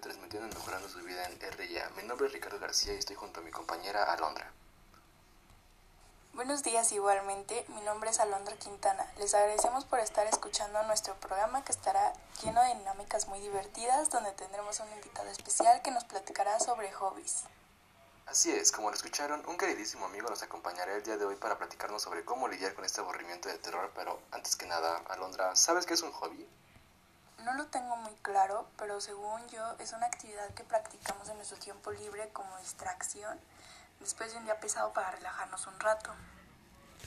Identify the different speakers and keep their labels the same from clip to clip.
Speaker 1: transmitiendo y mejorando su vida en RIA. Mi nombre es Ricardo García y estoy junto a mi compañera Alondra.
Speaker 2: Buenos días igualmente, mi nombre es Alondra Quintana. Les agradecemos por estar escuchando nuestro programa que estará lleno de dinámicas muy divertidas donde tendremos un invitado especial que nos platicará sobre hobbies.
Speaker 1: Así es, como lo escucharon, un queridísimo amigo nos acompañará el día de hoy para platicarnos sobre cómo lidiar con este aburrimiento de terror, pero antes que nada, Alondra, ¿sabes qué es un hobby?
Speaker 2: No lo tengo muy claro, pero según yo es una actividad que practicamos en nuestro tiempo libre como distracción después de un día pesado para relajarnos un rato.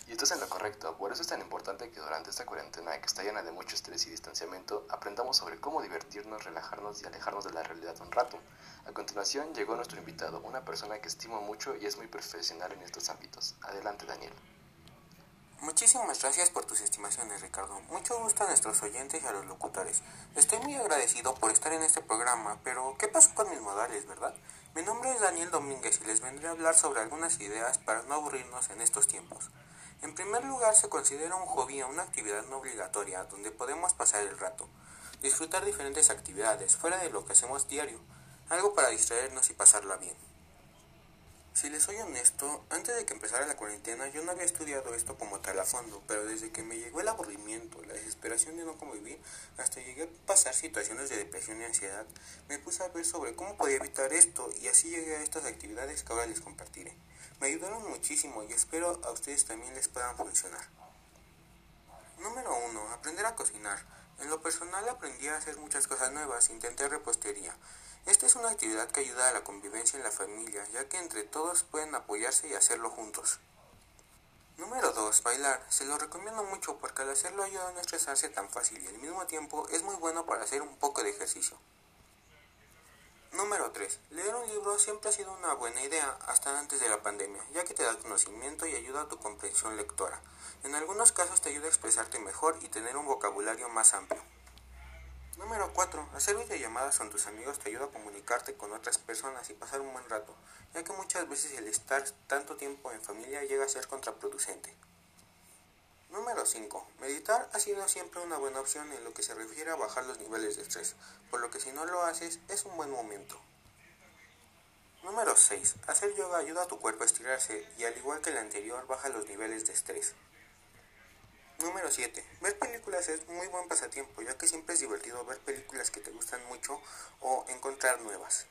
Speaker 1: Y esto es en lo correcto, por eso es tan importante que durante esta cuarentena que está llena de mucho estrés y distanciamiento, aprendamos sobre cómo divertirnos, relajarnos y alejarnos de la realidad un rato. A continuación llegó nuestro invitado, una persona que estimo mucho y es muy profesional en estos ámbitos. Adelante Daniel.
Speaker 3: Muchísimas gracias por tus estimaciones, Ricardo. Mucho gusto a nuestros oyentes y a los locutores. Estoy muy agradecido por estar en este programa, pero ¿qué pasó con mis modales, verdad? Mi nombre es Daniel Domínguez y les vendré a hablar sobre algunas ideas para no aburrirnos en estos tiempos. En primer lugar, se considera un hobby una actividad no obligatoria donde podemos pasar el rato, disfrutar diferentes actividades fuera de lo que hacemos diario, algo para distraernos y pasarla bien. Si les soy honesto, antes de que empezara la cuarentena yo no había estudiado esto como tal a fondo, pero desde que me llegó el aburrimiento, la desesperación de no convivir, hasta llegué a pasar situaciones de depresión y ansiedad, me puse a ver sobre cómo podía evitar esto y así llegué a estas actividades que ahora les compartiré. Me ayudaron muchísimo y espero a ustedes también les puedan funcionar. Número 1. Aprender a cocinar. En lo personal aprendí a hacer muchas cosas nuevas, intenté repostería. Esta es una actividad que ayuda a la convivencia en la familia, ya que entre todos pueden apoyarse y hacerlo juntos. Número 2. Bailar. Se lo recomiendo mucho porque al hacerlo ayuda a no estresarse tan fácil y al mismo tiempo es muy bueno para hacer un poco de ejercicio. Número 3. Leer un libro siempre ha sido una buena idea hasta antes de la pandemia, ya que te da conocimiento y ayuda a tu comprensión lectora. En algunos casos te ayuda a expresarte mejor y tener un vocabulario más amplio. Número 4. Hacer videollamadas con tus amigos te ayuda a comunicarte con otras personas y pasar un buen rato, ya que muchas veces el estar tanto tiempo en familia llega a ser contraproducente. Número 5. Meditar ha sido siempre una buena opción en lo que se refiere a bajar los niveles de estrés, por lo que si no lo haces es un buen momento. Número 6. Hacer yoga ayuda a tu cuerpo a estirarse y al igual que el anterior baja los niveles de estrés. Número 7. Ver películas es muy buen pasatiempo, ya que siempre es divertido ver películas que te gustan mucho o encontrar nuevas.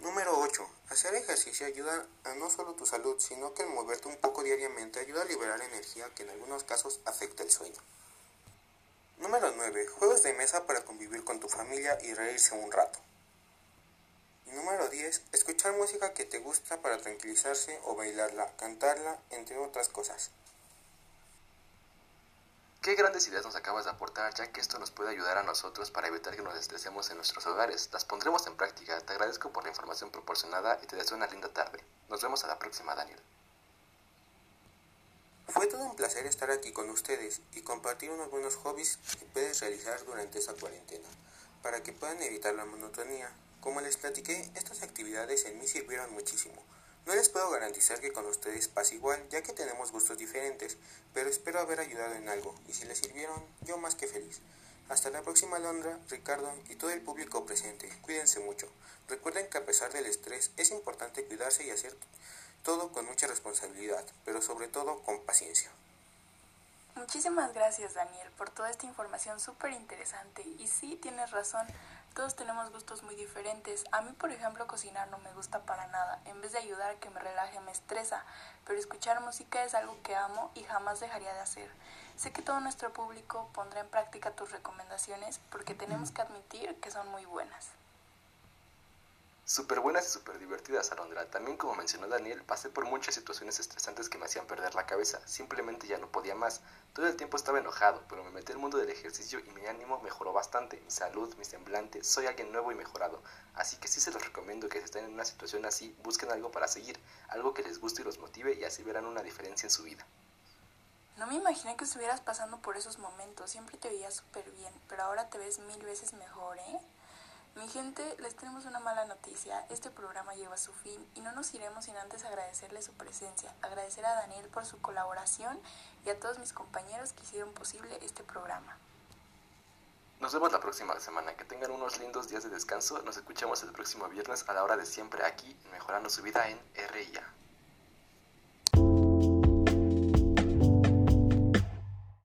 Speaker 3: Número 8. Hacer ejercicio ayuda a no solo tu salud, sino que el moverte un poco diariamente ayuda a liberar energía que en algunos casos afecta el sueño. Número 9. Juegos de mesa para convivir con tu familia y reírse un rato. Número 10. Escuchar música que te gusta para tranquilizarse o bailarla, cantarla, entre otras cosas.
Speaker 1: Qué grandes ideas nos acabas de aportar, ya que esto nos puede ayudar a nosotros para evitar que nos estresemos en nuestros hogares. Las pondremos en práctica. Te agradezco por la información proporcionada y te deseo una linda tarde. Nos vemos a la próxima, Daniel.
Speaker 3: Fue todo un placer estar aquí con ustedes y compartir unos buenos hobbies que puedes realizar durante esta cuarentena, para que puedan evitar la monotonía. Como les platiqué, estas actividades en mí sirvieron muchísimo. No les puedo garantizar que con ustedes pase igual, ya que tenemos gustos diferentes, pero espero haber ayudado en algo, y si les sirvieron, yo más que feliz. Hasta la próxima Londra, Ricardo y todo el público presente. Cuídense mucho. Recuerden que a pesar del estrés es importante cuidarse y hacer todo con mucha responsabilidad, pero sobre todo con paciencia.
Speaker 2: Muchísimas gracias Daniel por toda esta información súper interesante. Y sí, tienes razón, todos tenemos gustos muy diferentes. A mí, por ejemplo, cocinar no me gusta para nada. En vez de ayudar a que me relaje, me estresa. Pero escuchar música es algo que amo y jamás dejaría de hacer. Sé que todo nuestro público pondrá en práctica tus recomendaciones porque tenemos que admitir que son muy buenas.
Speaker 1: Súper buenas y súper divertidas, Alondra. También, como mencionó Daniel, pasé por muchas situaciones estresantes que me hacían perder la cabeza. Simplemente ya no podía más. Todo el tiempo estaba enojado, pero me metí al mundo del ejercicio y mi ánimo mejoró bastante. Mi salud, mi semblante, soy alguien nuevo y mejorado. Así que sí se los recomiendo que si están en una situación así, busquen algo para seguir, algo que les guste y los motive y así verán una diferencia en su vida.
Speaker 2: No me imaginé que estuvieras pasando por esos momentos. Siempre te veías súper bien, pero ahora te ves mil veces mejor, ¿eh? Mi gente, les tenemos una mala noticia. Este programa llegó a su fin y no nos iremos sin antes agradecerle su presencia, agradecer a Daniel por su colaboración y a todos mis compañeros que hicieron posible este programa.
Speaker 1: Nos vemos la próxima semana. Que tengan unos lindos días de descanso. Nos escuchamos el próximo viernes a la hora de siempre aquí, Mejorando su vida en RIA.